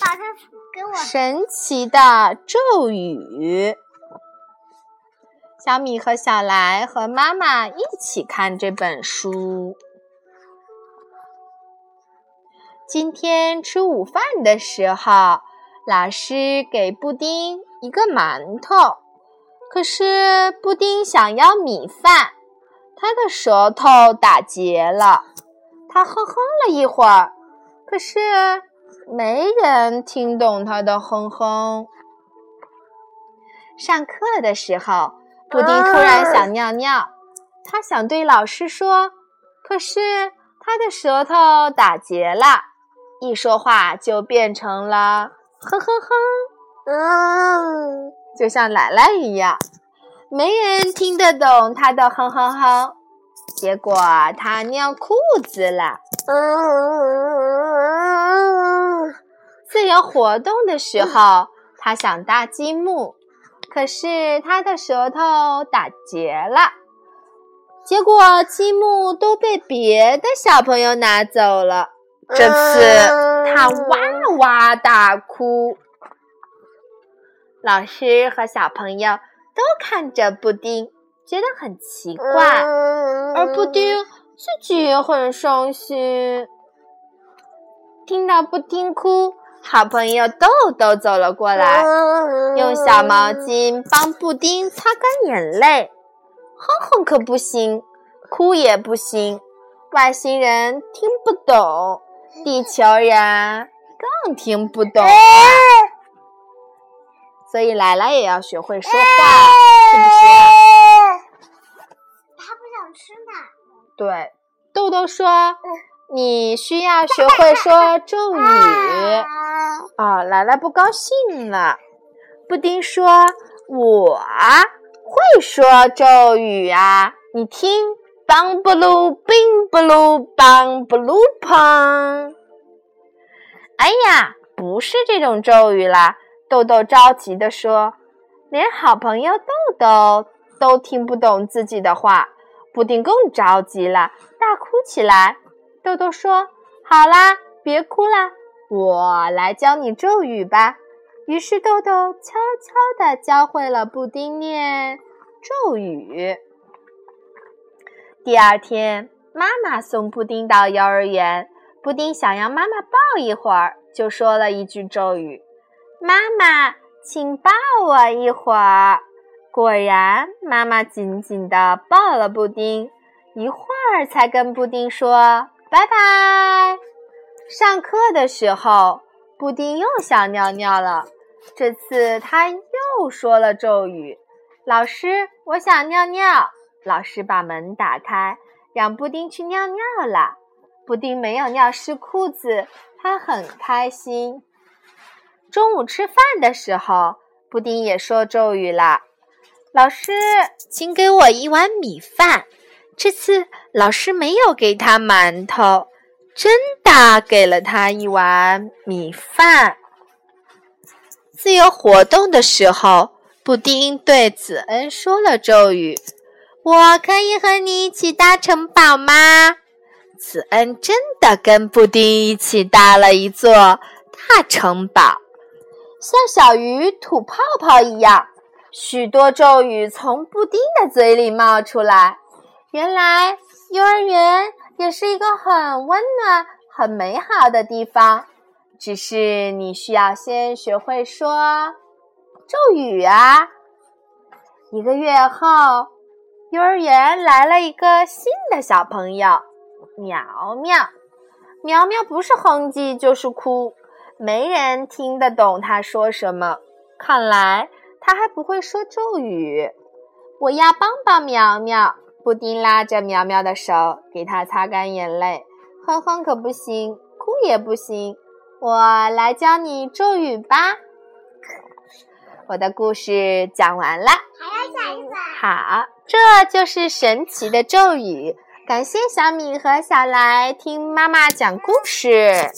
把它给我。神奇的咒语。小米和小来和妈妈一起看这本书。今天吃午饭的时候，老师给布丁一个馒头，可是布丁想要米饭，他的舌头打结了。他哼哼了一会儿，可是没人听懂他的哼哼。上课的时候。布丁突然想尿尿，他想对老师说，可是他的舌头打结了，一说话就变成了哼哼哼，嗯，就像奶奶一样，没人听得懂他的哼哼哼。结果他尿裤子了。自由活动的时候，他想搭积木。可是他的舌头打结了，结果积木都被别的小朋友拿走了。这次他哇哇大哭。老师和小朋友都看着布丁，觉得很奇怪，而布丁自己也很伤心。听到布丁哭。好朋友豆豆走了过来，用小毛巾帮布丁擦干眼泪。哼哼可不行，哭也不行。外星人听不懂，地球人更听不懂。所以奶奶也要学会说话，是不是？他不想吃奶。对，豆豆说。你需要学会说咒语 啊！奶奶不高兴了。布丁说：“我会说咒语啊！你听，邦布鲁冰布鲁邦布鲁砰！”哎呀，不是这种咒语啦！豆豆着急地说：“连好朋友豆豆都听不懂自己的话。”布丁更着急了，大哭起来。豆豆说：“好啦，别哭啦，我来教你咒语吧。”于是豆豆悄悄地教会了布丁念咒语。第二天，妈妈送布丁到幼儿园，布丁想要妈妈抱一会儿，就说了一句咒语：“妈妈，请抱我一会儿。”果然，妈妈紧紧地抱了布丁，一会儿才跟布丁说。拜拜。上课的时候，布丁又想尿尿了。这次他又说了咒语：“老师，我想尿尿。”老师把门打开，让布丁去尿尿了。布丁没有尿湿裤子，他很开心。中午吃饭的时候，布丁也说咒语了：“老师，请给我一碗米饭。”这次老师没有给他馒头，真的给了他一碗米饭。自由活动的时候，布丁对子恩说了咒语：“我可以和你一起搭城堡吗？”子恩真的跟布丁一起搭了一座大城堡，像小鱼吐泡泡一样，许多咒语从布丁的嘴里冒出来。原来幼儿园也是一个很温暖、很美好的地方，只是你需要先学会说咒语啊。一个月后，幼儿园来了一个新的小朋友，苗苗。苗苗不是哼唧就是哭，没人听得懂他说什么。看来他还不会说咒语。我要帮帮苗苗。布丁拉着苗苗的手，给她擦干眼泪。哼哼可不行，哭也不行。我来教你咒语吧。我的故事讲完了，还要讲一个。好，这就是神奇的咒语。感谢小米和小来听妈妈讲故事。